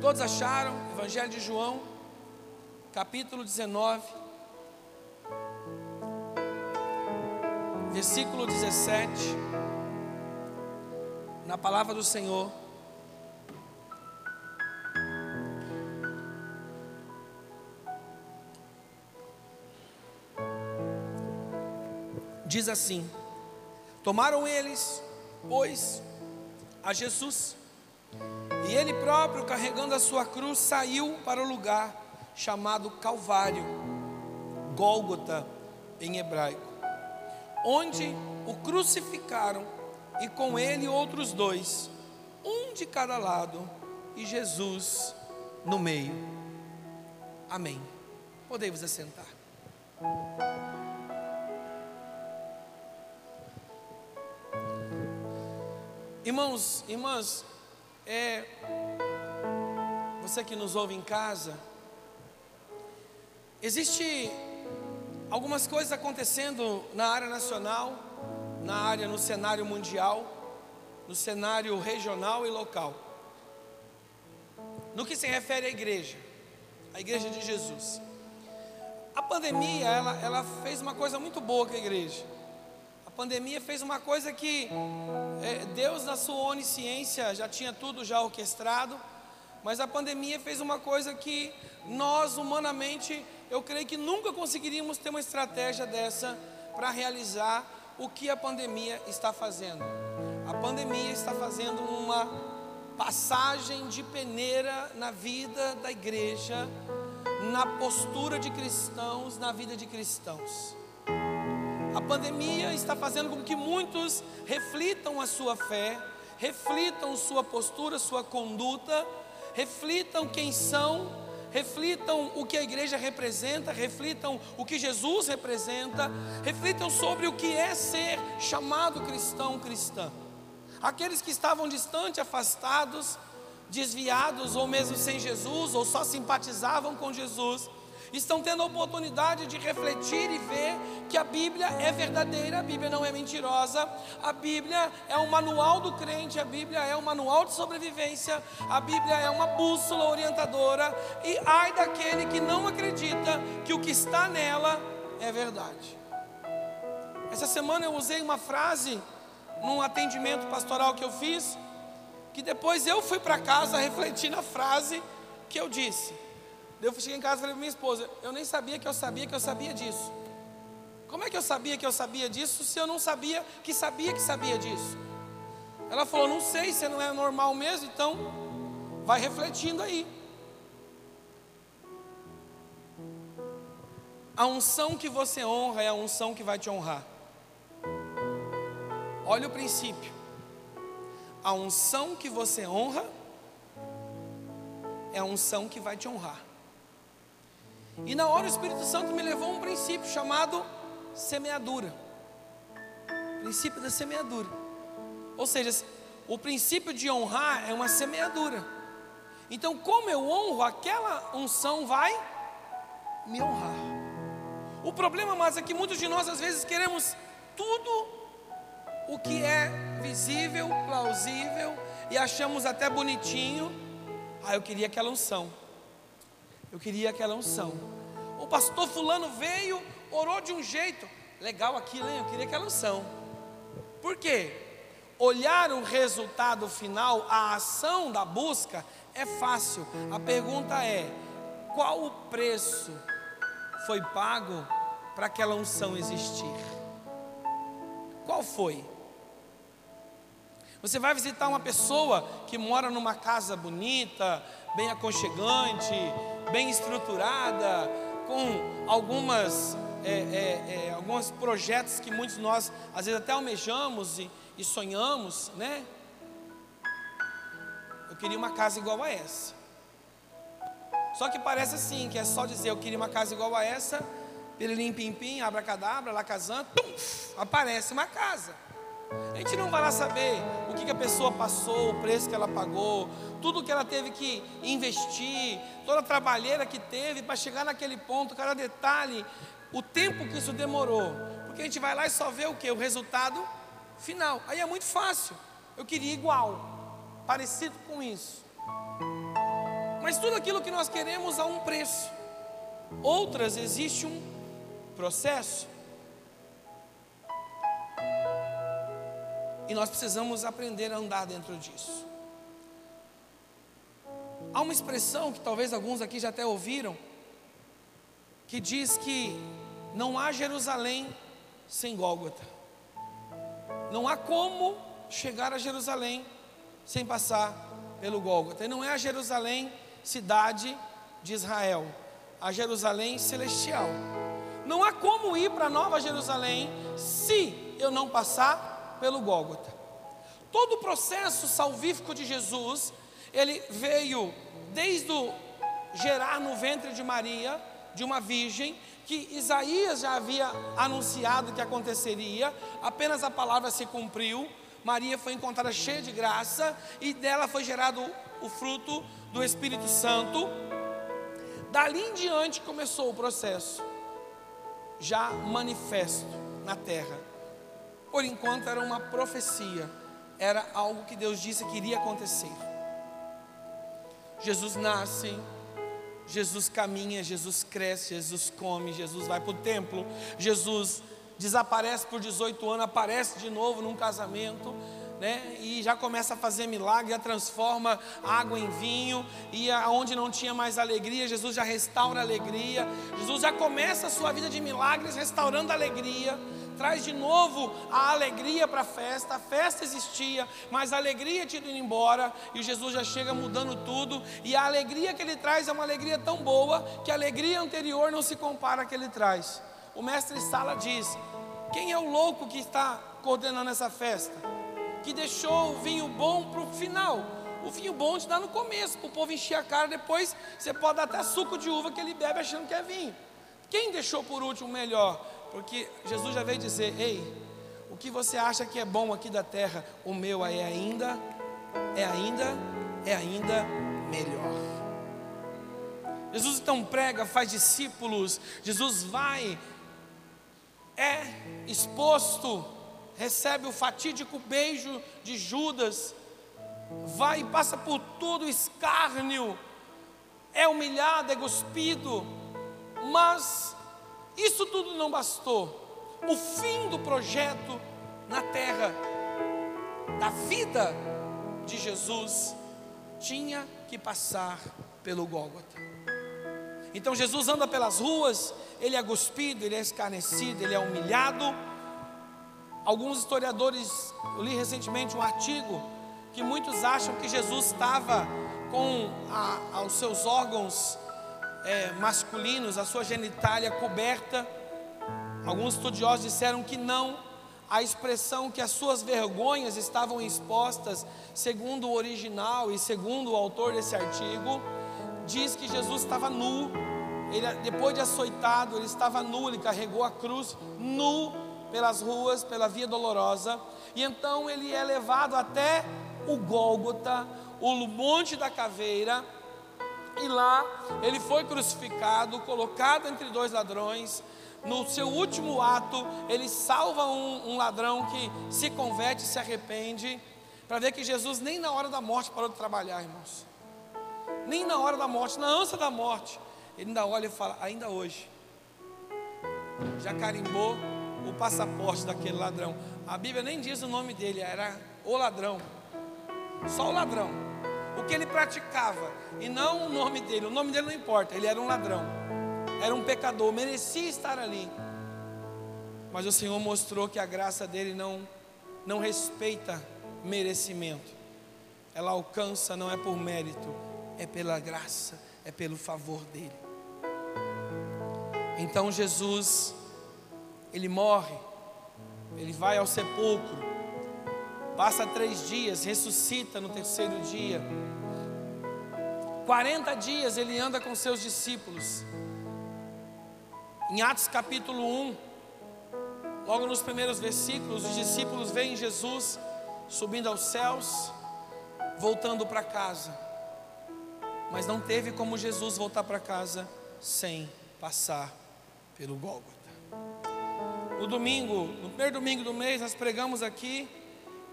Todos acharam? Evangelho de João, capítulo 19, versículo 17. Na palavra do Senhor. Diz assim: Tomaram eles, pois, a Jesus, e ele próprio, carregando a sua cruz, saiu para o lugar chamado Calvário, Gólgota em hebraico, onde o crucificaram e com ele outros dois, um de cada lado e Jesus no meio. Amém. Podem vos assentar. Irmãos, irmãs, é, você que nos ouve em casa, existe algumas coisas acontecendo na área nacional, na área no cenário mundial, no cenário regional e local. No que se refere à igreja, a igreja de Jesus. A pandemia, ela, ela fez uma coisa muito boa com a igreja pandemia fez uma coisa que é, Deus, na sua onisciência, já tinha tudo já orquestrado, mas a pandemia fez uma coisa que nós, humanamente, eu creio que nunca conseguiríamos ter uma estratégia dessa para realizar o que a pandemia está fazendo. A pandemia está fazendo uma passagem de peneira na vida da igreja, na postura de cristãos, na vida de cristãos. A pandemia está fazendo com que muitos reflitam a sua fé, reflitam sua postura, sua conduta, reflitam quem são, reflitam o que a igreja representa, reflitam o que Jesus representa, reflitam sobre o que é ser chamado cristão, cristã. Aqueles que estavam distantes, afastados, desviados, ou mesmo sem Jesus, ou só simpatizavam com Jesus, estão tendo a oportunidade de refletir e ver que a Bíblia é verdadeira, a Bíblia não é mentirosa, a Bíblia é um manual do crente, a Bíblia é um manual de sobrevivência, a Bíblia é uma bússola orientadora, e ai daquele que não acredita que o que está nela é verdade. Essa semana eu usei uma frase num atendimento pastoral que eu fiz, que depois eu fui para casa refletir na frase que eu disse. Eu cheguei em casa e falei para minha esposa: Eu nem sabia que eu sabia que eu sabia disso. Como é que eu sabia que eu sabia disso se eu não sabia que sabia que sabia disso? Ela falou: Não sei, você não é normal mesmo, então vai refletindo aí. A unção que você honra é a unção que vai te honrar. Olha o princípio. A unção que você honra é a unção que vai te honrar. E na hora o Espírito Santo me levou a um princípio chamado semeadura. Princípio da semeadura. Ou seja, o princípio de honrar é uma semeadura. Então, como eu honro, aquela unção vai me honrar. O problema, mas é que muitos de nós às vezes queremos tudo o que é visível, plausível e achamos até bonitinho. Ah, eu queria aquela unção. Eu queria aquela unção. O pastor fulano veio, orou de um jeito. Legal aquilo, hein? Eu queria aquela unção. Por quê? Olhar o resultado final, a ação da busca, é fácil. A pergunta é: qual o preço foi pago para aquela unção existir? Qual foi? Você vai visitar uma pessoa que mora numa casa bonita, bem aconchegante, bem estruturada, com algumas é, é, é, alguns projetos que muitos nós às vezes até almejamos e, e sonhamos, né? Eu queria uma casa igual a essa. Só que parece assim, que é só dizer eu queria uma casa igual a essa, pirilim pim pim, abracadabra, lacazan, tum, aparece uma casa. A gente não vai lá saber o que, que a pessoa passou, o preço que ela pagou, tudo que ela teve que investir, toda a trabalheira que teve para chegar naquele ponto, cada detalhe, o tempo que isso demorou. Porque a gente vai lá e só vê o que? O resultado final. Aí é muito fácil. Eu queria igual, parecido com isso. Mas tudo aquilo que nós queremos há um preço. Outras existe um processo. E nós precisamos aprender a andar dentro disso. Há uma expressão que talvez alguns aqui já até ouviram, que diz que não há Jerusalém sem Gólgota. Não há como chegar a Jerusalém sem passar pelo Gólgota. E não é a Jerusalém cidade de Israel, a Jerusalém celestial. Não há como ir para Nova Jerusalém se eu não passar pelo Gólgota. Todo o processo salvífico de Jesus, ele veio desde o gerar no ventre de Maria, de uma virgem, que Isaías já havia anunciado que aconteceria, apenas a palavra se cumpriu. Maria foi encontrada cheia de graça e dela foi gerado o fruto do Espírito Santo. Dali em diante começou o processo, já manifesto na terra. Por enquanto era uma profecia, era algo que Deus disse que iria acontecer. Jesus nasce, Jesus caminha, Jesus cresce, Jesus come, Jesus vai para o templo, Jesus desaparece por 18 anos, aparece de novo num casamento, né? E já começa a fazer milagre, já transforma água em vinho, e aonde não tinha mais alegria, Jesus já restaura a alegria. Jesus já começa a sua vida de milagres restaurando a alegria traz de novo a alegria para a festa. A festa existia, mas a alegria tinha ido embora e Jesus já chega mudando tudo. E a alegria que ele traz é uma alegria tão boa que a alegria anterior não se compara à que ele traz. O mestre Sala diz: Quem é o louco que está coordenando essa festa? Que deixou o vinho bom para o final. O vinho bom te dá no começo, para o povo encher a cara. Depois você pode dar até suco de uva que ele bebe achando que é vinho. Quem deixou por último melhor? Porque Jesus já veio dizer: Ei, o que você acha que é bom aqui da terra, o meu é ainda, é ainda, é ainda melhor. Jesus então prega, faz discípulos, Jesus vai, é exposto, recebe o fatídico beijo de Judas, vai e passa por todo escárnio, é humilhado, é cuspido, mas isso tudo não bastou. O fim do projeto na terra, da vida de Jesus, tinha que passar pelo Gólgota. Então Jesus anda pelas ruas, ele é cuspido, ele é escarnecido, ele é humilhado. Alguns historiadores, eu li recentemente um artigo que muitos acham que Jesus estava com a, os seus órgãos é, masculinos, a sua genitália coberta. Alguns estudiosos disseram que não, a expressão que as suas vergonhas estavam expostas, segundo o original e segundo o autor desse artigo, diz que Jesus estava nu, ele, depois de açoitado, ele estava nu, ele carregou a cruz nu pelas ruas, pela via dolorosa, e então ele é levado até o Gólgota, o monte da caveira, e lá ele foi crucificado, colocado entre dois ladrões. No seu último ato, ele salva um, um ladrão que se converte, se arrepende, para ver que Jesus nem na hora da morte parou de trabalhar, irmãos. Nem na hora da morte, na ânsia da morte, ele ainda olha e fala: ainda hoje, já carimbou o passaporte daquele ladrão. A Bíblia nem diz o nome dele, era o ladrão, só o ladrão o que ele praticava e não o nome dele. O nome dele não importa, ele era um ladrão, era um pecador, merecia estar ali. Mas o Senhor mostrou que a graça dele não, não respeita merecimento, ela alcança, não é por mérito, é pela graça, é pelo favor dele. Então Jesus, ele morre, ele vai ao sepulcro, passa três dias, ressuscita no terceiro dia. 40 dias ele anda com seus discípulos. Em Atos capítulo 1, logo nos primeiros versículos, os discípulos veem Jesus subindo aos céus, voltando para casa. Mas não teve como Jesus voltar para casa sem passar pelo Gólgota. No domingo, no primeiro domingo do mês, nós pregamos aqui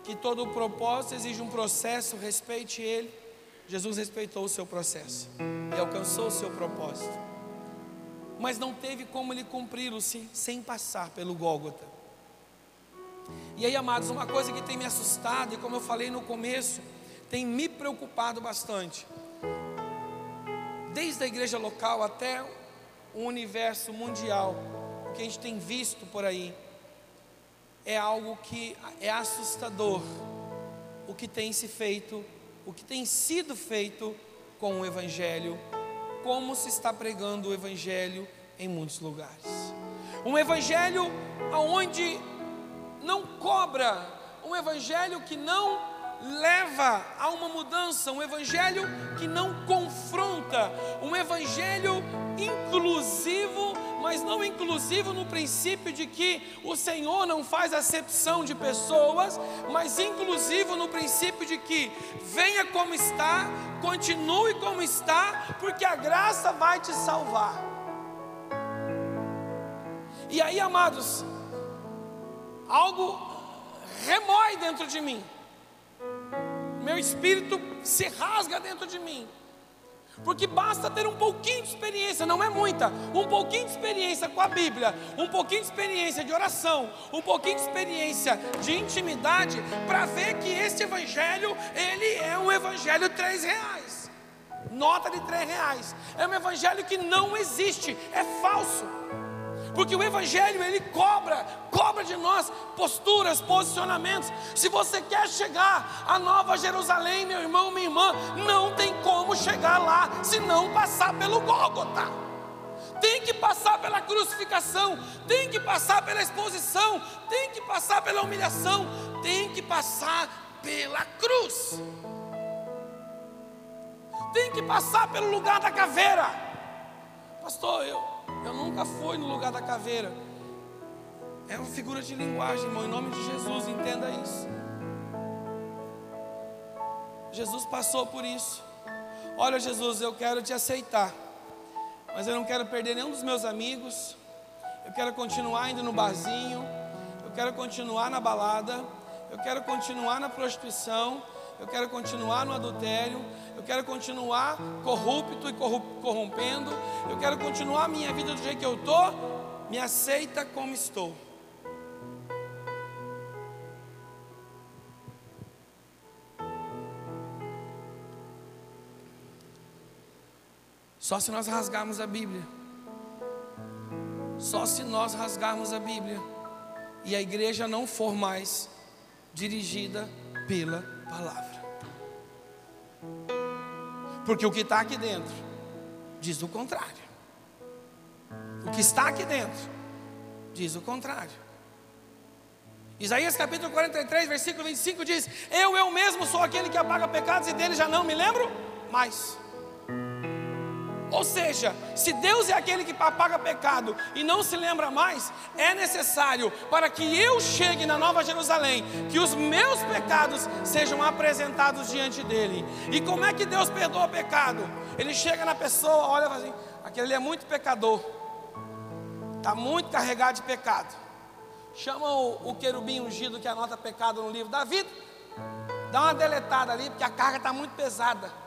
que todo propósito exige um processo, respeite ele. Jesus respeitou o seu processo e alcançou o seu propósito. Mas não teve como ele cumpri-lo sem, sem passar pelo Gólgota. E aí, amados, uma coisa que tem me assustado, e como eu falei no começo, tem me preocupado bastante. Desde a igreja local até o universo mundial, o que a gente tem visto por aí, é algo que é assustador. O que tem se feito, o que tem sido feito com o Evangelho, como se está pregando o Evangelho em muitos lugares. Um Evangelho onde não cobra, um evangelho que não leva a uma mudança, um evangelho que não confronta, um evangelho inclusivo, mas não inclusivo no princípio de que o Senhor não faz acepção de pessoas, mas inclusivo no princípio de que venha como está, continue como está, porque a graça vai te salvar. E aí, amados, algo remói dentro de mim, meu espírito se rasga dentro de mim, porque basta ter um pouquinho de experiência, não é muita, um pouquinho de experiência com a Bíblia, um pouquinho de experiência de oração, um pouquinho de experiência de intimidade, para ver que este evangelho, ele é um evangelho três reais, nota de três reais, é um evangelho que não existe, é falso. Porque o Evangelho ele cobra, cobra de nós posturas, posicionamentos. Se você quer chegar à Nova Jerusalém, meu irmão, minha irmã, não tem como chegar lá se não passar pelo Gólgota. Tem que passar pela crucificação, tem que passar pela exposição, tem que passar pela humilhação, tem que passar pela cruz. Tem que passar pelo lugar da caveira. Pastor, eu, eu nunca fui no lugar da caveira. É uma figura de linguagem, irmão, em nome de Jesus, entenda isso. Jesus passou por isso. Olha, Jesus, eu quero te aceitar, mas eu não quero perder nenhum dos meus amigos. Eu quero continuar indo no barzinho, eu quero continuar na balada, eu quero continuar na prostituição, eu quero continuar no adultério, eu quero continuar corrupto e corrompendo, eu quero continuar a minha vida do jeito que eu estou, me aceita como estou. Só se nós rasgarmos a Bíblia. Só se nós rasgarmos a Bíblia e a igreja não for mais dirigida pela palavra. Porque o que está aqui dentro diz o contrário. O que está aqui dentro diz o contrário. Isaías capítulo 43, versículo 25 diz: Eu, eu mesmo sou aquele que apaga pecados e dele já não me lembro mais. Ou seja, se Deus é aquele que apaga pecado e não se lembra mais, é necessário para que eu chegue na Nova Jerusalém, que os meus pecados sejam apresentados diante dele. E como é que Deus perdoa pecado? Ele chega na pessoa, olha assim, aquele é muito pecador, está muito carregado de pecado. Chama o, o querubim ungido que anota pecado no livro da vida, dá uma deletada ali, porque a carga está muito pesada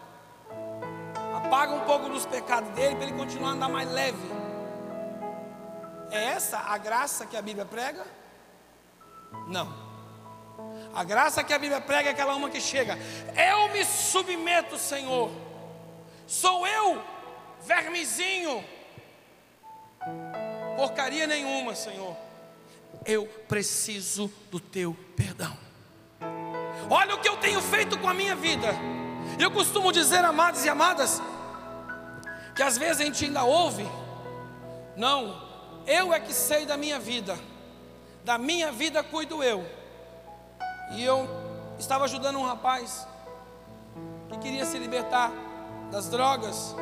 apaga um pouco dos pecados dele para ele continuar a andar mais leve. É essa a graça que a Bíblia prega? Não. A graça que a Bíblia prega é aquela uma que chega. Eu me submeto, Senhor. Sou eu, vermezinho. Porcaria nenhuma, Senhor. Eu preciso do teu perdão. Olha o que eu tenho feito com a minha vida. Eu costumo dizer, amados e amadas, que às vezes a gente ainda ouve, não, eu é que sei da minha vida, da minha vida cuido eu. E eu estava ajudando um rapaz que queria se libertar das drogas.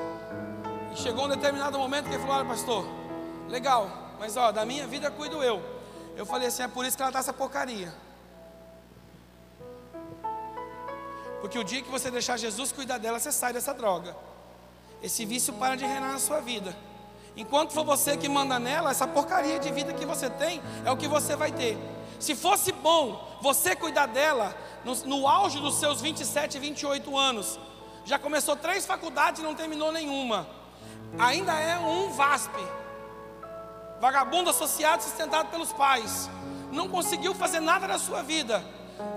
E chegou um determinado momento que ele falou: Olha, pastor, legal, mas ó, da minha vida cuido eu. Eu falei assim: É por isso que ela está essa porcaria. Porque o dia que você deixar Jesus cuidar dela, você sai dessa droga esse vício para de reinar na sua vida. Enquanto for você que manda nela, essa porcaria de vida que você tem é o que você vai ter. Se fosse bom você cuidar dela no, no auge dos seus 27, 28 anos, já começou três faculdades e não terminou nenhuma. Ainda é um VASP. Vagabundo associado sustentado pelos pais. Não conseguiu fazer nada na sua vida.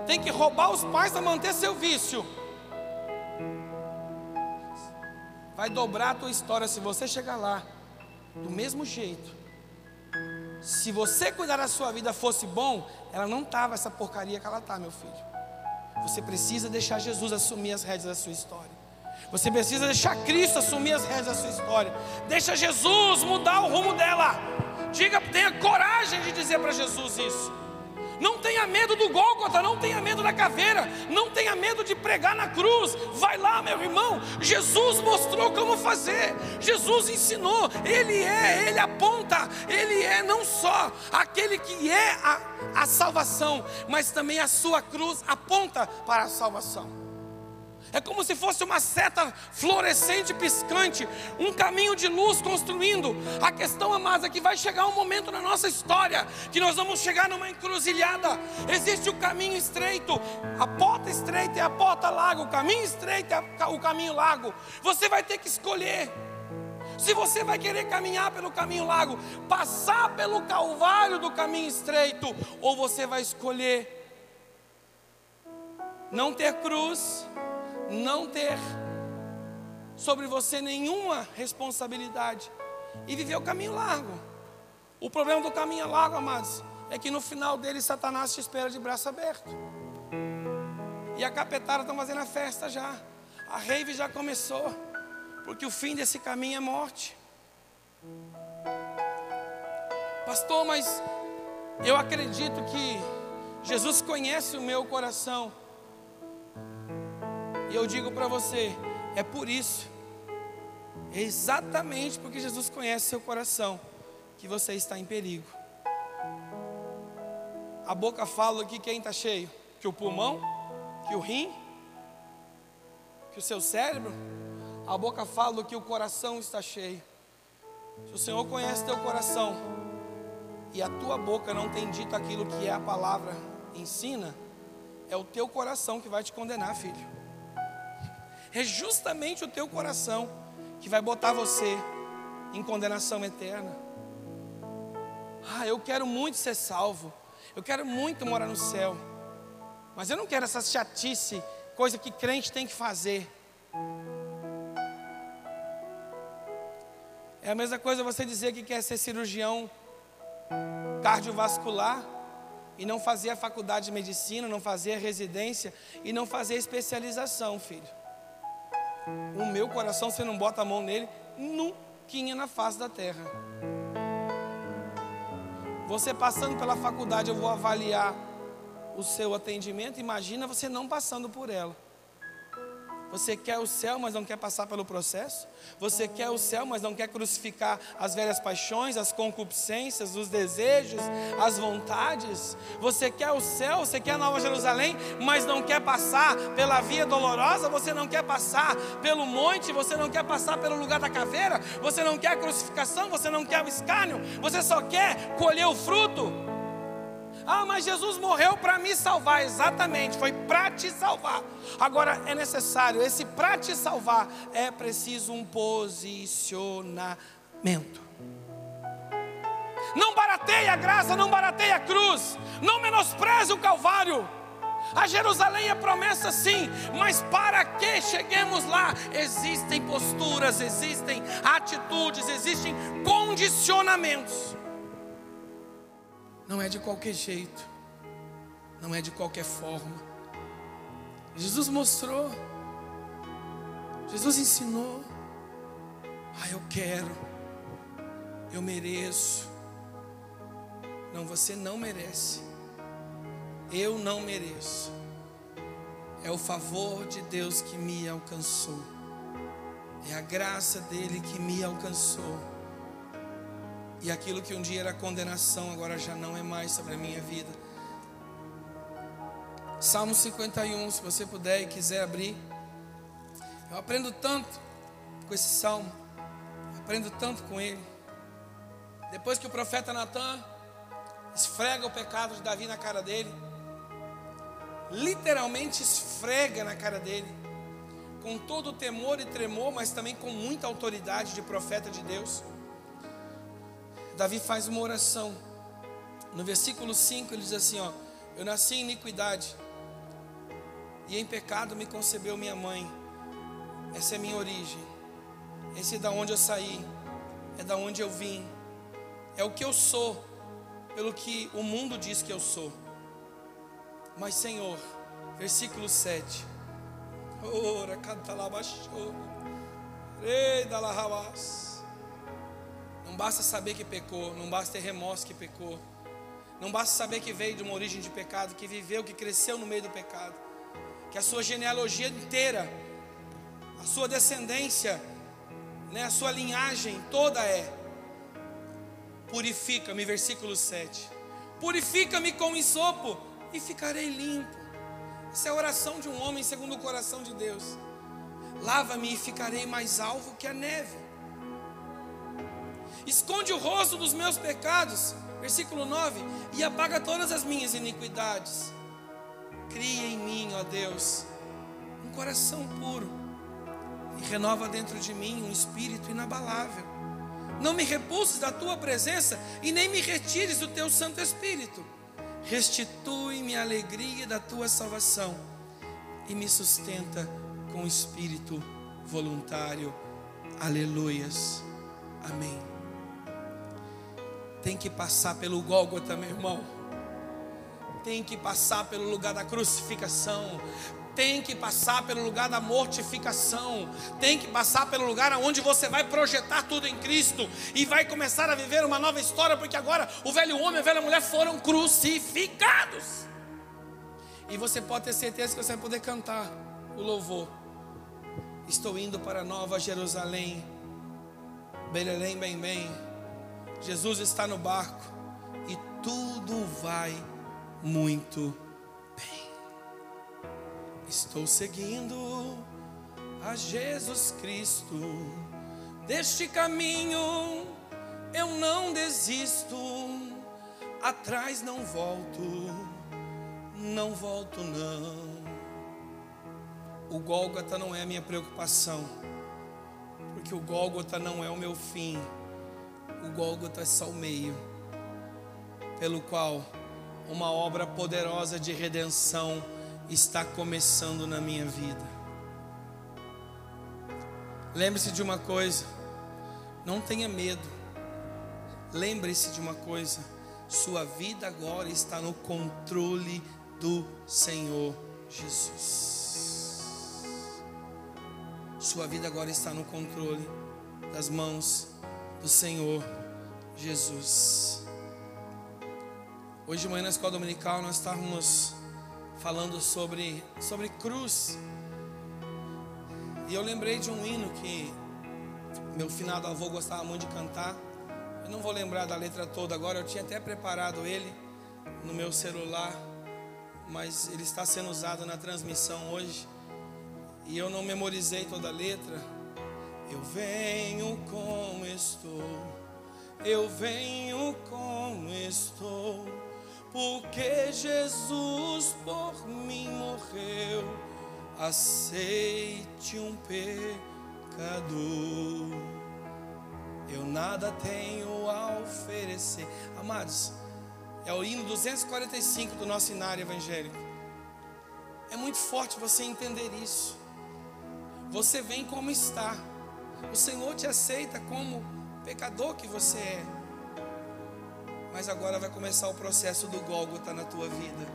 Tem que roubar os pais para manter seu vício. Vai dobrar a tua história se você chegar lá do mesmo jeito. Se você cuidar da sua vida fosse bom, ela não tava essa porcaria que ela tá, meu filho. Você precisa deixar Jesus assumir as rédeas da sua história. Você precisa deixar Cristo assumir as rédeas da sua história. Deixa Jesus mudar o rumo dela. Diga, tenha coragem de dizer para Jesus isso. Não tenha medo do Gólgota, não tenha medo da caveira, não tenha medo de pregar na cruz. Vai lá, meu irmão. Jesus mostrou como fazer. Jesus ensinou. Ele é, ele aponta. Ele é não só aquele que é a, a salvação, mas também a sua cruz aponta para a salvação. É como se fosse uma seta fluorescente, piscante, um caminho de luz construindo. A questão, amada, é que vai chegar um momento na nossa história que nós vamos chegar numa encruzilhada. Existe o caminho estreito, a porta estreita é a porta larga, o caminho estreito é o caminho largo. Você vai ter que escolher. Se você vai querer caminhar pelo caminho largo, passar pelo calvário do caminho estreito, ou você vai escolher não ter cruz não ter sobre você nenhuma responsabilidade e viver o caminho largo. O problema do caminho largo, amados, é que no final dele Satanás te espera de braço aberto. E a capetada está fazendo a festa já. A rave já começou. Porque o fim desse caminho é morte. Pastor, mas eu acredito que Jesus conhece o meu coração. E eu digo para você, é por isso, é exatamente porque Jesus conhece seu coração, que você está em perigo. A boca fala que quem está cheio? Que o pulmão? Que o rim? Que o seu cérebro? A boca fala que o coração está cheio. Se o Senhor conhece teu coração e a tua boca não tem dito aquilo que é a palavra ensina, é o teu coração que vai te condenar, filho é justamente o teu coração que vai botar você em condenação eterna. Ah, eu quero muito ser salvo, eu quero muito morar no céu, mas eu não quero essa chatice, coisa que crente tem que fazer. É a mesma coisa você dizer que quer ser cirurgião cardiovascular e não fazer a faculdade de medicina, não fazer a residência e não fazer a especialização, filho. O meu coração, você não bota a mão nele, nunca na face da terra. Você passando pela faculdade, eu vou avaliar o seu atendimento. Imagina você não passando por ela. Você quer o céu, mas não quer passar pelo processo? Você quer o céu, mas não quer crucificar as velhas paixões, as concupiscências, os desejos, as vontades? Você quer o céu, você quer a Nova Jerusalém, mas não quer passar pela via dolorosa? Você não quer passar pelo monte? Você não quer passar pelo lugar da caveira? Você não quer a crucificação? Você não quer o escárnio? Você só quer colher o fruto? Ah, mas Jesus morreu para me salvar. Exatamente, foi para te salvar. Agora é necessário, esse para te salvar, é preciso um posicionamento. Não barateie a graça, não barateie a cruz, não menospreze o Calvário. A Jerusalém é promessa sim, mas para que cheguemos lá, existem posturas, existem atitudes, existem condicionamentos. Não é de qualquer jeito, não é de qualquer forma. Jesus mostrou, Jesus ensinou. Ah, eu quero, eu mereço. Não, você não merece. Eu não mereço. É o favor de Deus que me alcançou. É a graça dele que me alcançou. E aquilo que um dia era condenação, agora já não é mais sobre a minha vida. Salmo 51, se você puder e quiser abrir. Eu aprendo tanto com esse salmo. Aprendo tanto com ele. Depois que o profeta Natan esfrega o pecado de Davi na cara dele, literalmente esfrega na cara dele, com todo temor e tremor, mas também com muita autoridade de profeta de Deus. Davi faz uma oração. No versículo 5 ele diz assim: ó, Eu nasci em iniquidade, e em pecado me concebeu minha mãe. Essa é minha origem. Esse é da onde eu saí, é da onde eu vim. É o que eu sou, pelo que o mundo diz que eu sou. Mas Senhor, versículo 7. Ora, canta lá Não basta saber que pecou, não basta ter remorso que pecou. Não basta saber que veio de uma origem de pecado, que viveu, que cresceu no meio do pecado. Que a sua genealogia inteira, a sua descendência, né, a sua linhagem toda é Purifica-me, versículo 7. Purifica-me com ensopo e ficarei limpo. Essa é a oração de um homem segundo o coração de Deus. Lava-me e ficarei mais alvo que a neve. Esconde o rosto dos meus pecados, versículo 9, e apaga todas as minhas iniquidades. Cria em mim, ó Deus, um coração puro e renova dentro de mim um espírito inabalável. Não me repulses da tua presença e nem me retires do teu Santo Espírito. Restitui-me a alegria da tua salvação e me sustenta com espírito voluntário. Aleluias. Amém. Tem que passar pelo Gólgota, meu irmão. Tem que passar pelo lugar da crucificação tem que passar pelo lugar da mortificação, tem que passar pelo lugar onde você vai projetar tudo em Cristo e vai começar a viver uma nova história, porque agora o velho homem e a velha mulher foram crucificados. E você pode ter certeza que você vai poder cantar o louvor. Estou indo para Nova Jerusalém, Belém, bem, bem. Jesus está no barco e tudo vai muito bem. Estou seguindo a Jesus Cristo. Deste caminho eu não desisto. Atrás não volto, não volto não. O Gólgota não é a minha preocupação, porque o Gólgota não é o meu fim. O Gólgota é só o meio pelo qual uma obra poderosa de redenção está começando na minha vida. Lembre-se de uma coisa, não tenha medo. Lembre-se de uma coisa, sua vida agora está no controle do Senhor Jesus. Sua vida agora está no controle das mãos do Senhor Jesus. Hoje de manhã na escola dominical nós estávamos falando sobre, sobre cruz. E eu lembrei de um hino que meu finado avô gostava muito de cantar. Eu não vou lembrar da letra toda agora, eu tinha até preparado ele no meu celular, mas ele está sendo usado na transmissão hoje. E eu não memorizei toda a letra. Eu venho como estou, eu venho como estou porque Jesus por mim morreu. Aceite um pecador. Eu nada tenho a oferecer. Amados, é o hino 245 do nosso inário evangélico. É muito forte você entender isso. Você vem como está. O Senhor te aceita como pecador que você é. Mas agora vai começar o processo do Gólgota na tua vida.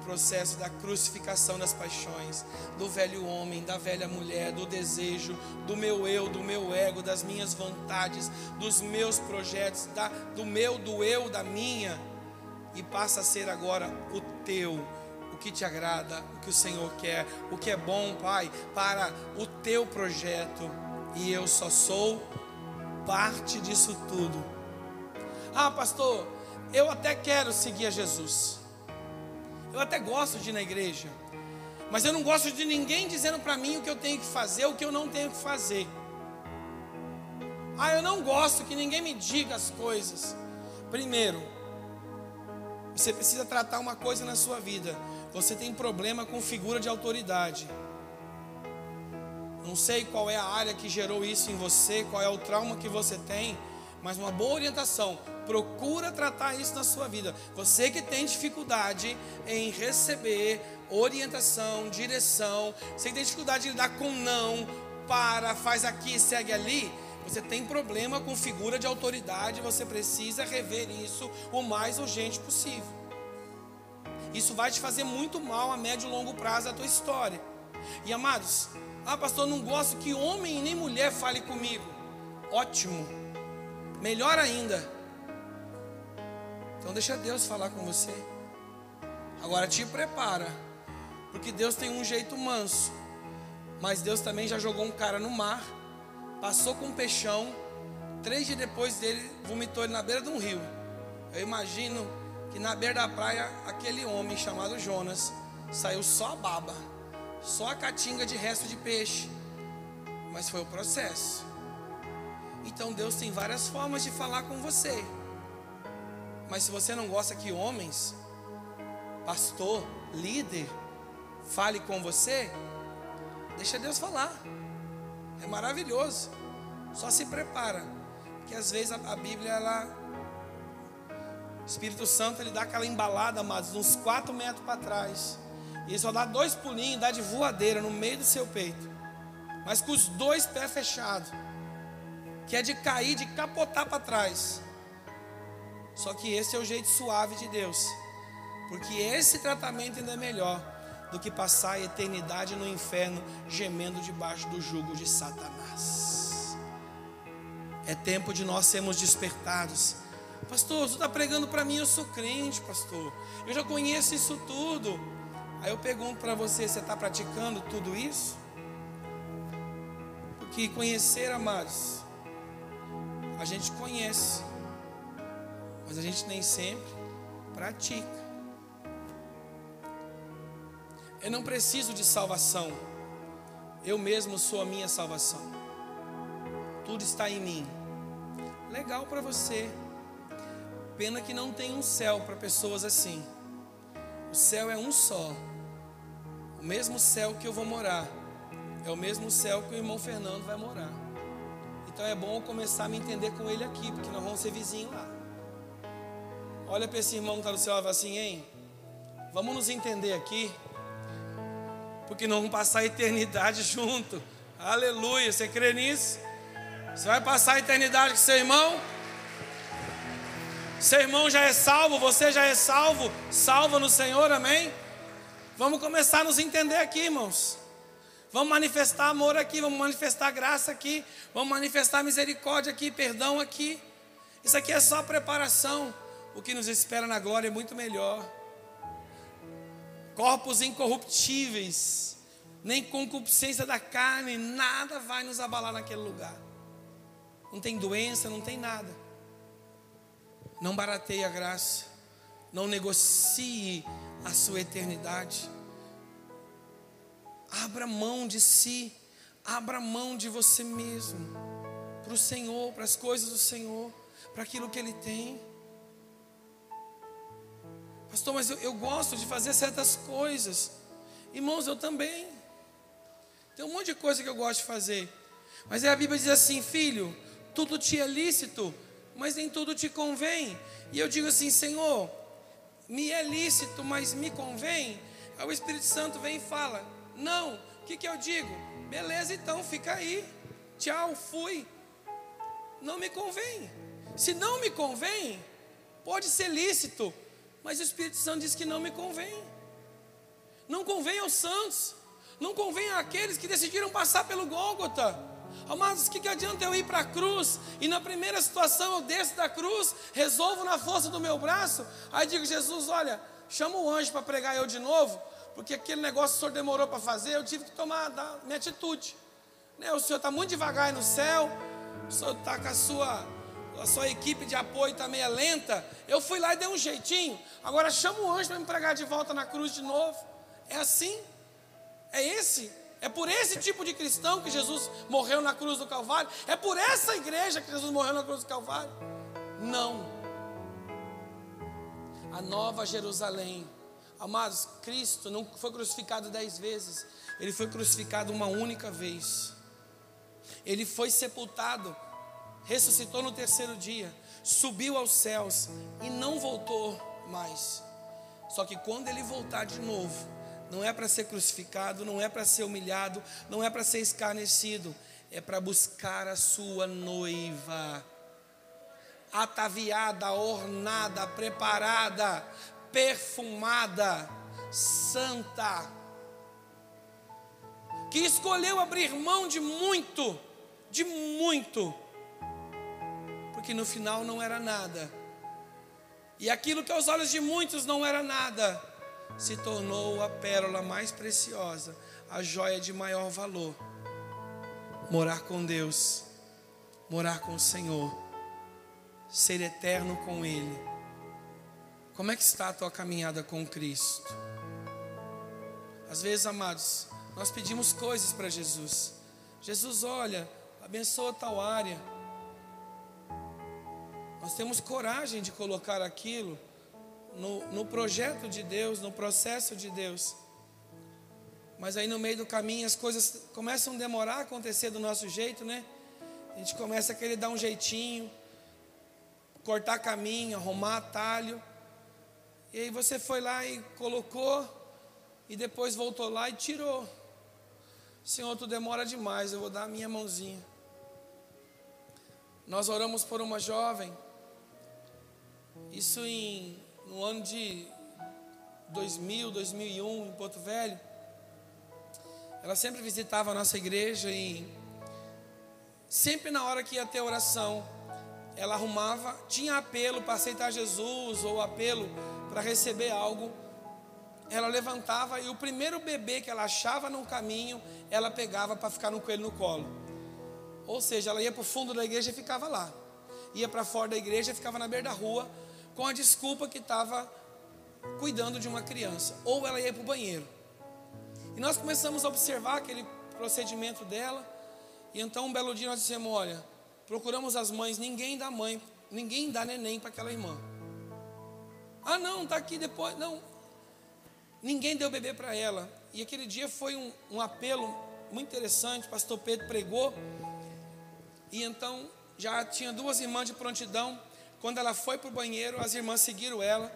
O processo da crucificação das paixões, do velho homem, da velha mulher, do desejo, do meu eu, do meu ego, das minhas vontades, dos meus projetos, da, do meu, do eu, da minha. E passa a ser agora o teu, o que te agrada, o que o Senhor quer, o que é bom, Pai, para o teu projeto. E eu só sou parte disso tudo ah, pastor, eu até quero seguir a Jesus. Eu até gosto de ir na igreja. Mas eu não gosto de ninguém dizendo para mim o que eu tenho que fazer, o que eu não tenho que fazer. Ah, eu não gosto que ninguém me diga as coisas. Primeiro, você precisa tratar uma coisa na sua vida. Você tem problema com figura de autoridade. Não sei qual é a área que gerou isso em você, qual é o trauma que você tem, mas uma boa orientação. Procura tratar isso na sua vida. Você que tem dificuldade em receber orientação, direção, você que tem dificuldade de lidar com não, para, faz aqui, segue ali. Você tem problema com figura de autoridade, você precisa rever isso o mais urgente possível. Isso vai te fazer muito mal a médio e longo prazo a tua história. E amados, ah, pastor, não gosto que homem nem mulher fale comigo. Ótimo. Melhor ainda. Então deixa Deus falar com você. Agora te prepara. Porque Deus tem um jeito manso. Mas Deus também já jogou um cara no mar, passou com um peixão, três dias depois dele vomitou ele na beira de um rio. Eu imagino que na beira da praia aquele homem chamado Jonas saiu só a baba só a catinga de resto de peixe. Mas foi o processo. Então Deus tem várias formas de falar com você. Mas se você não gosta que homens, pastor, líder, fale com você, deixa Deus falar. É maravilhoso. Só se prepara. Porque às vezes a, Bíblia, ela. O Espírito Santo ele dá aquela embalada, amados, uns quatro metros para trás. E só dá dois pulinhos, dá de voadeira no meio do seu peito. Mas com os dois pés fechados. Que é de cair, de capotar para trás. Só que esse é o jeito suave de Deus. Porque esse tratamento ainda é melhor do que passar a eternidade no inferno gemendo debaixo do jugo de Satanás. É tempo de nós sermos despertados. Pastor, você está pregando para mim, eu sou crente, pastor. Eu já conheço isso tudo. Aí eu pergunto para você: você está praticando tudo isso? Porque conhecer, amados, a gente conhece, mas a gente nem sempre pratica. Eu não preciso de salvação, eu mesmo sou a minha salvação. Tudo está em mim. Legal para você. Pena que não tem um céu para pessoas assim. O céu é um só. O mesmo céu que eu vou morar é o mesmo céu que o irmão Fernando vai morar. Então é bom começar a me entender com ele aqui, porque nós vamos ser vizinhos lá. Olha para esse irmão que está do céu e fala assim, hein? Vamos nos entender aqui, porque nós vamos passar a eternidade junto. Aleluia, você crê nisso? Você vai passar a eternidade com seu irmão? Seu irmão já é salvo, você já é salvo, salva no Senhor, amém? Vamos começar a nos entender aqui, irmãos. Vamos manifestar amor aqui, vamos manifestar graça aqui, vamos manifestar misericórdia aqui, perdão aqui. Isso aqui é só preparação. O que nos espera na glória é muito melhor. Corpos incorruptíveis, nem concupiscência da carne, nada vai nos abalar naquele lugar. Não tem doença, não tem nada. Não barateie a graça, não negocie a sua eternidade. Abra mão de si, abra mão de você mesmo, para o Senhor, para as coisas do Senhor, para aquilo que Ele tem. Pastor, mas eu, eu gosto de fazer certas coisas. Irmãos, eu também. Tem um monte de coisa que eu gosto de fazer. Mas aí a Bíblia diz assim: filho, tudo te é lícito, mas nem tudo te convém. E eu digo assim: Senhor, me é lícito, mas me convém, aí o Espírito Santo vem e fala: Não, o que, que eu digo? Beleza, então fica aí, tchau, fui. Não me convém. Se não me convém, pode ser lícito, mas o Espírito Santo diz que não me convém. Não convém aos santos, não convém àqueles que decidiram passar pelo Gólgota. Amados, o que, que adianta eu ir para a cruz e na primeira situação eu desço da cruz, resolvo na força do meu braço, aí digo, Jesus, olha, chama o anjo para pregar eu de novo, porque aquele negócio o senhor demorou para fazer, eu tive que tomar dar, minha atitude. Né? O senhor está muito devagar aí no céu, o senhor está com a sua, a sua equipe de apoio está meio lenta. Eu fui lá e dei um jeitinho, agora chama o anjo para me pregar de volta na cruz de novo. É assim? É esse é por esse tipo de cristão que Jesus morreu na cruz do Calvário? É por essa igreja que Jesus morreu na cruz do Calvário? Não. A nova Jerusalém, Amados, Cristo não foi crucificado dez vezes, ele foi crucificado uma única vez. Ele foi sepultado, ressuscitou no terceiro dia, subiu aos céus e não voltou mais. Só que quando ele voltar de novo, não é para ser crucificado, não é para ser humilhado, não é para ser escarnecido, é para buscar a sua noiva, ataviada, ornada, preparada, perfumada, santa, que escolheu abrir mão de muito, de muito, porque no final não era nada, e aquilo que aos olhos de muitos não era nada, se tornou a pérola mais preciosa, a joia de maior valor morar com Deus, morar com o Senhor, ser eterno com Ele. Como é que está a tua caminhada com Cristo? Às vezes, amados, nós pedimos coisas para Jesus. Jesus, olha, abençoa tal área. Nós temos coragem de colocar aquilo no, no projeto de Deus, no processo de Deus. Mas aí no meio do caminho as coisas começam a demorar a acontecer do nosso jeito, né? A gente começa a querer dar um jeitinho, cortar caminho, arrumar atalho. E aí você foi lá e colocou, e depois voltou lá e tirou. Senhor, tu demora demais, eu vou dar a minha mãozinha. Nós oramos por uma jovem, isso em, no ano de 2000, 2001, em Porto Velho. Ela sempre visitava a nossa igreja e sempre na hora que ia ter oração, ela arrumava, tinha apelo para aceitar Jesus ou apelo para receber algo. Ela levantava e o primeiro bebê que ela achava no caminho, ela pegava para ficar no coelho no colo. Ou seja, ela ia para o fundo da igreja e ficava lá. Ia para fora da igreja e ficava na beira da rua com a desculpa que estava cuidando de uma criança. Ou ela ia para o banheiro. E nós começamos a observar aquele procedimento dela. E então um belo dia nós dissemos: olha, procuramos as mães, ninguém dá mãe, ninguém dá neném para aquela irmã. Ah, não, está aqui depois. Não. Ninguém deu bebê para ela. E aquele dia foi um, um apelo muito interessante. O pastor Pedro pregou. E então já tinha duas irmãs de prontidão. Quando ela foi para o banheiro, as irmãs seguiram ela,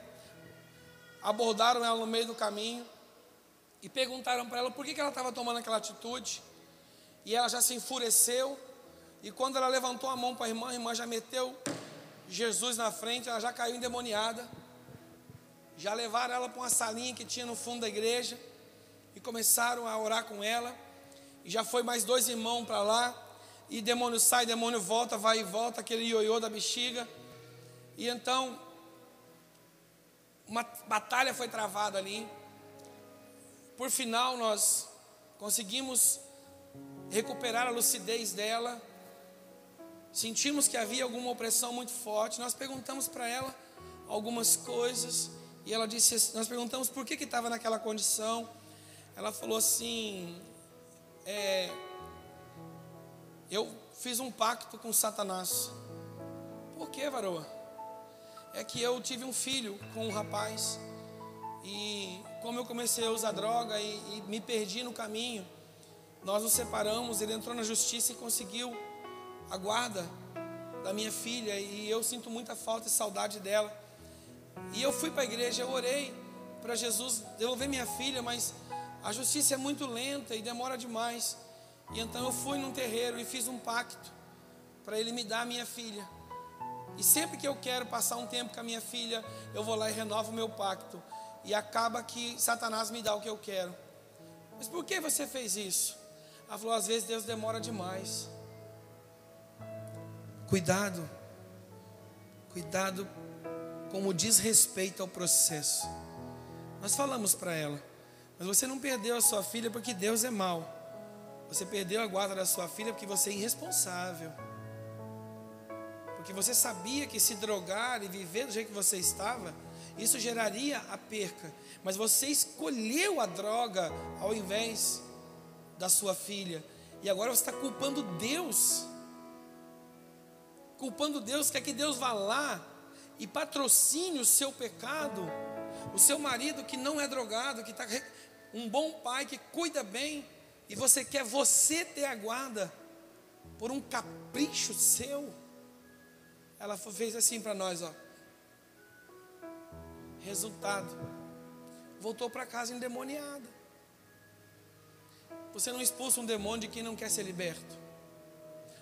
abordaram ela no meio do caminho e perguntaram para ela por que, que ela estava tomando aquela atitude. E ela já se enfureceu. E quando ela levantou a mão para a irmã, a irmã já meteu Jesus na frente, ela já caiu endemoniada. Já levaram ela para uma salinha que tinha no fundo da igreja e começaram a orar com ela. E já foi mais dois irmãos para lá. E demônio sai, demônio volta, vai e volta, aquele ioiô da bexiga. E então, uma batalha foi travada ali. Por final, nós conseguimos recuperar a lucidez dela. Sentimos que havia alguma opressão muito forte. Nós perguntamos para ela algumas coisas e ela disse: Nós perguntamos por que estava naquela condição. Ela falou assim: é, Eu fiz um pacto com Satanás. Por que, varoa? É que eu tive um filho com um rapaz e como eu comecei a usar droga e, e me perdi no caminho, nós nos separamos. Ele entrou na justiça e conseguiu a guarda da minha filha. E eu sinto muita falta e saudade dela. E eu fui para a igreja, eu orei para Jesus devolver minha filha, mas a justiça é muito lenta e demora demais. E então eu fui num terreiro e fiz um pacto para ele me dar minha filha. E sempre que eu quero passar um tempo com a minha filha, eu vou lá e renovo o meu pacto e acaba que Satanás me dá o que eu quero. Mas por que você fez isso? Ela falou: às vezes Deus demora demais. Cuidado, cuidado como diz respeito ao processo. Nós falamos para ela, mas você não perdeu a sua filha porque Deus é mau. Você perdeu a guarda da sua filha porque você é irresponsável. Porque você sabia que se drogar e viver do jeito que você estava, isso geraria a perca. Mas você escolheu a droga ao invés da sua filha. E agora você está culpando Deus. Culpando Deus, quer que Deus vá lá e patrocine o seu pecado. o seu marido que não é drogado, que está um bom pai que cuida bem, e você quer você ter a guarda por um capricho seu. Ela fez assim para nós, ó. Resultado, voltou para casa endemoniada. Você não expulsa um demônio de quem não quer ser liberto.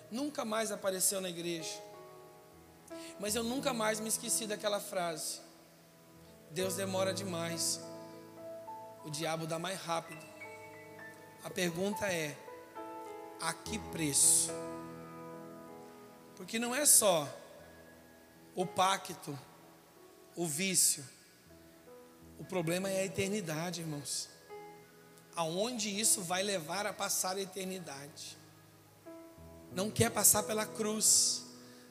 Nunca mais apareceu na igreja. Mas eu nunca mais me esqueci daquela frase. Deus demora demais. O diabo dá mais rápido. A pergunta é: a que preço? Porque não é só o pacto, o vício. O problema é a eternidade, irmãos. Aonde isso vai levar a passar a eternidade? Não quer passar pela cruz,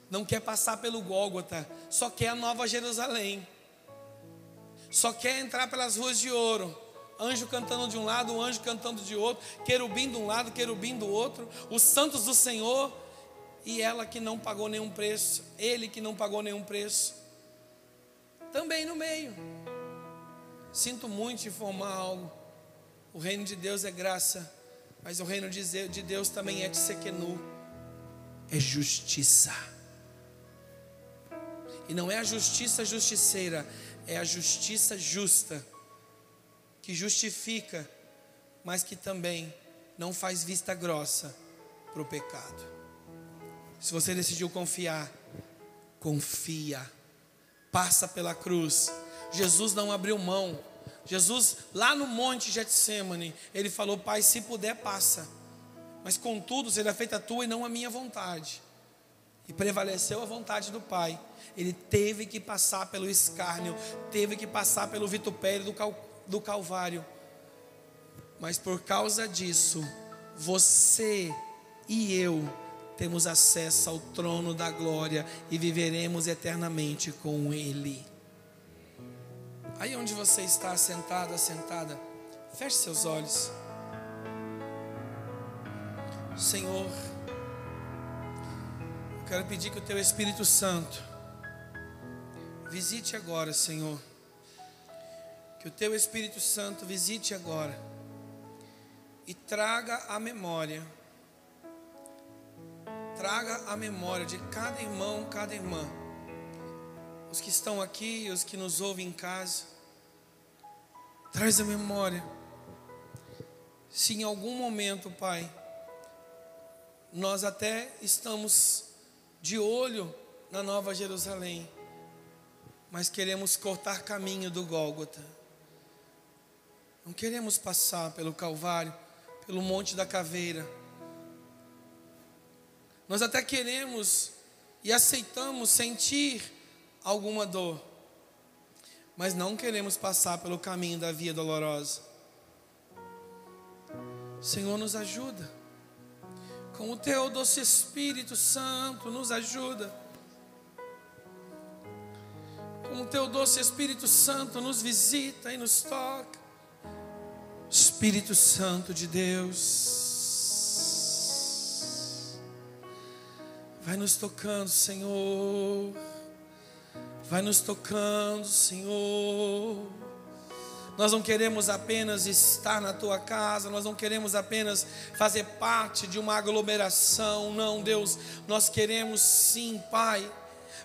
não quer passar pelo Gólgota, só quer a nova Jerusalém. Só quer entrar pelas ruas de ouro. Anjo cantando de um lado, anjo cantando de outro, querubim de um lado, querubim do outro, os santos do Senhor e ela que não pagou nenhum preço, ele que não pagou nenhum preço, também no meio. Sinto muito informar algo. O reino de Deus é graça, mas o reino de Deus também é tsequenu, é justiça. E não é a justiça justiceira, é a justiça justa, que justifica, mas que também não faz vista grossa para o pecado. Se você decidiu confiar, confia. Passa pela cruz. Jesus não abriu mão. Jesus, lá no monte Getsemane, ele falou: Pai, se puder, passa. Mas contudo, seja feita a tua e não a minha vontade. E prevaleceu a vontade do Pai. Ele teve que passar pelo escárnio, teve que passar pelo vitupério do, cal, do Calvário. Mas por causa disso, você e eu temos acesso ao trono da glória e viveremos eternamente com Ele. Aí onde você está sentado, sentada, feche seus olhos. Senhor, eu quero pedir que o Teu Espírito Santo visite agora, Senhor. Que o Teu Espírito Santo visite agora e traga a memória traga a memória de cada irmão, cada irmã, os que estão aqui, os que nos ouvem em casa, traz a memória. Se em algum momento, Pai, nós até estamos de olho na Nova Jerusalém, mas queremos cortar caminho do Gólgota. Não queremos passar pelo Calvário, pelo Monte da Caveira nós até queremos e aceitamos sentir alguma dor, mas não queremos passar pelo caminho da via dolorosa. Senhor, nos ajuda. Com o teu doce Espírito Santo, nos ajuda. Com o teu doce Espírito Santo, nos visita e nos toca. Espírito Santo de Deus. Vai nos tocando, Senhor. Vai nos tocando, Senhor. Nós não queremos apenas estar na tua casa, nós não queremos apenas fazer parte de uma aglomeração, não, Deus, nós queremos sim, Pai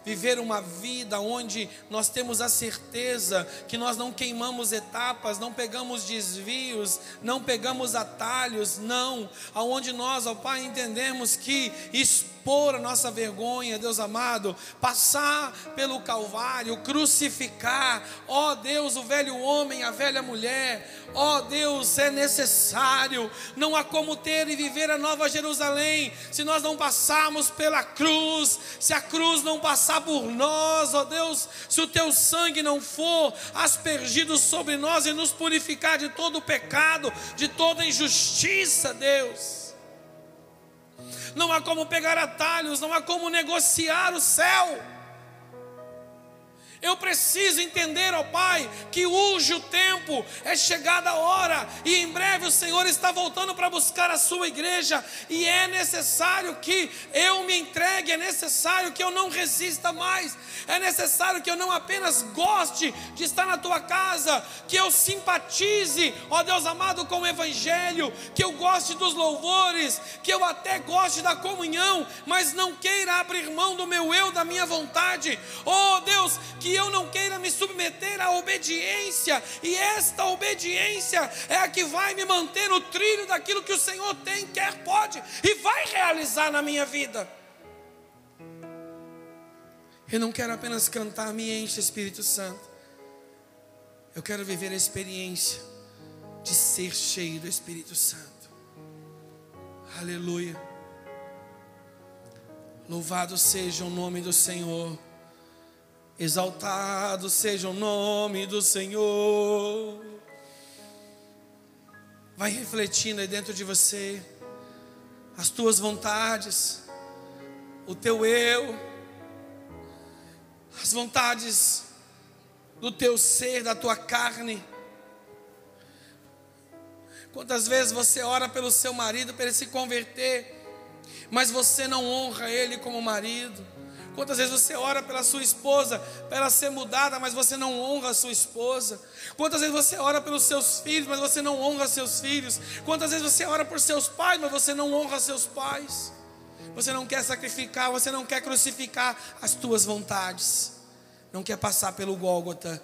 viver uma vida onde nós temos a certeza que nós não queimamos etapas, não pegamos desvios, não pegamos atalhos, não, aonde nós, ó Pai, entendemos que expor a nossa vergonha, Deus amado, passar pelo Calvário, crucificar, ó Deus, o velho homem, a velha mulher, ó Deus, é necessário, não há como ter e viver a nova Jerusalém se nós não passarmos pela cruz, se a cruz não passar por nós, ó Deus, se o teu sangue não for aspergido sobre nós e nos purificar de todo pecado, de toda injustiça, Deus não há como pegar atalhos, não há como negociar o céu. Eu preciso entender, ó Pai, que urge o tempo, é chegada a hora, e em breve o Senhor está voltando para buscar a sua igreja, e é necessário que eu me entregue, é necessário que eu não resista mais, é necessário que eu não apenas goste de estar na tua casa, que eu simpatize, ó Deus amado, com o Evangelho, que eu goste dos louvores, que eu até goste da comunhão, mas não queira abrir mão do meu eu, da minha vontade, ó Deus, que que eu não queira me submeter à obediência, e esta obediência é a que vai me manter no trilho daquilo que o Senhor tem, quer, pode e vai realizar na minha vida. Eu não quero apenas cantar, me enche Espírito Santo. Eu quero viver a experiência de ser cheio do Espírito Santo. Aleluia. Louvado seja o nome do Senhor. Exaltado seja o nome do Senhor. Vai refletindo aí dentro de você as tuas vontades, o teu eu, as vontades do teu ser, da tua carne. Quantas vezes você ora pelo seu marido para ele se converter, mas você não honra ele como marido? Quantas vezes você ora pela sua esposa, para ela ser mudada, mas você não honra a sua esposa? Quantas vezes você ora pelos seus filhos, mas você não honra seus filhos? Quantas vezes você ora por seus pais, mas você não honra seus pais? Você não quer sacrificar, você não quer crucificar as tuas vontades, não quer passar pelo Gólgota.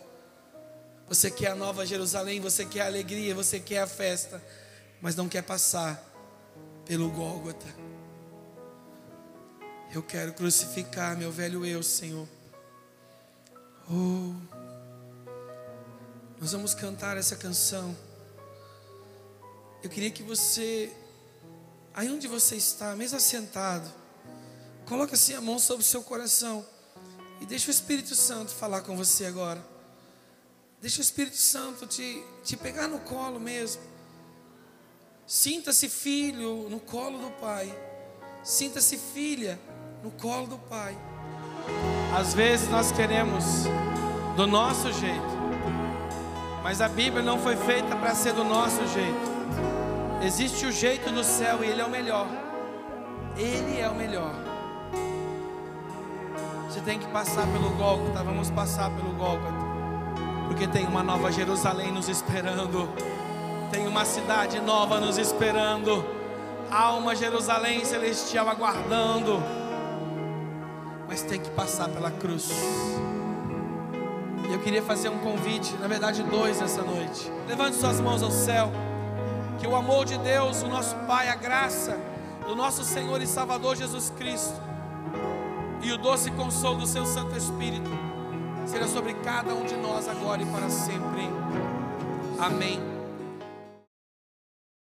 Você quer a nova Jerusalém, você quer a alegria, você quer a festa, mas não quer passar pelo Gólgota. Eu quero crucificar meu velho eu, Senhor. Oh, nós vamos cantar essa canção. Eu queria que você, aí onde você está, mesmo assentado, coloque assim a mão sobre o seu coração e deixa o Espírito Santo falar com você agora. Deixa o Espírito Santo te, te pegar no colo mesmo. Sinta-se filho no colo do Pai. Sinta-se filha no colo do Pai. Às vezes nós queremos do nosso jeito, mas a Bíblia não foi feita para ser do nosso jeito. Existe o jeito do céu e ele é o melhor. Ele é o melhor. Você tem que passar pelo Gólgota, vamos passar pelo Gólgota. Porque tem uma nova Jerusalém nos esperando. Tem uma cidade nova nos esperando. Há uma Jerusalém celestial aguardando mas tem que passar pela cruz. Eu queria fazer um convite, na verdade, dois essa noite. Levante suas mãos ao céu. Que o amor de Deus, o nosso Pai, a graça do nosso Senhor e Salvador Jesus Cristo e o doce consolo do seu Santo Espírito seja sobre cada um de nós agora e para sempre. Amém.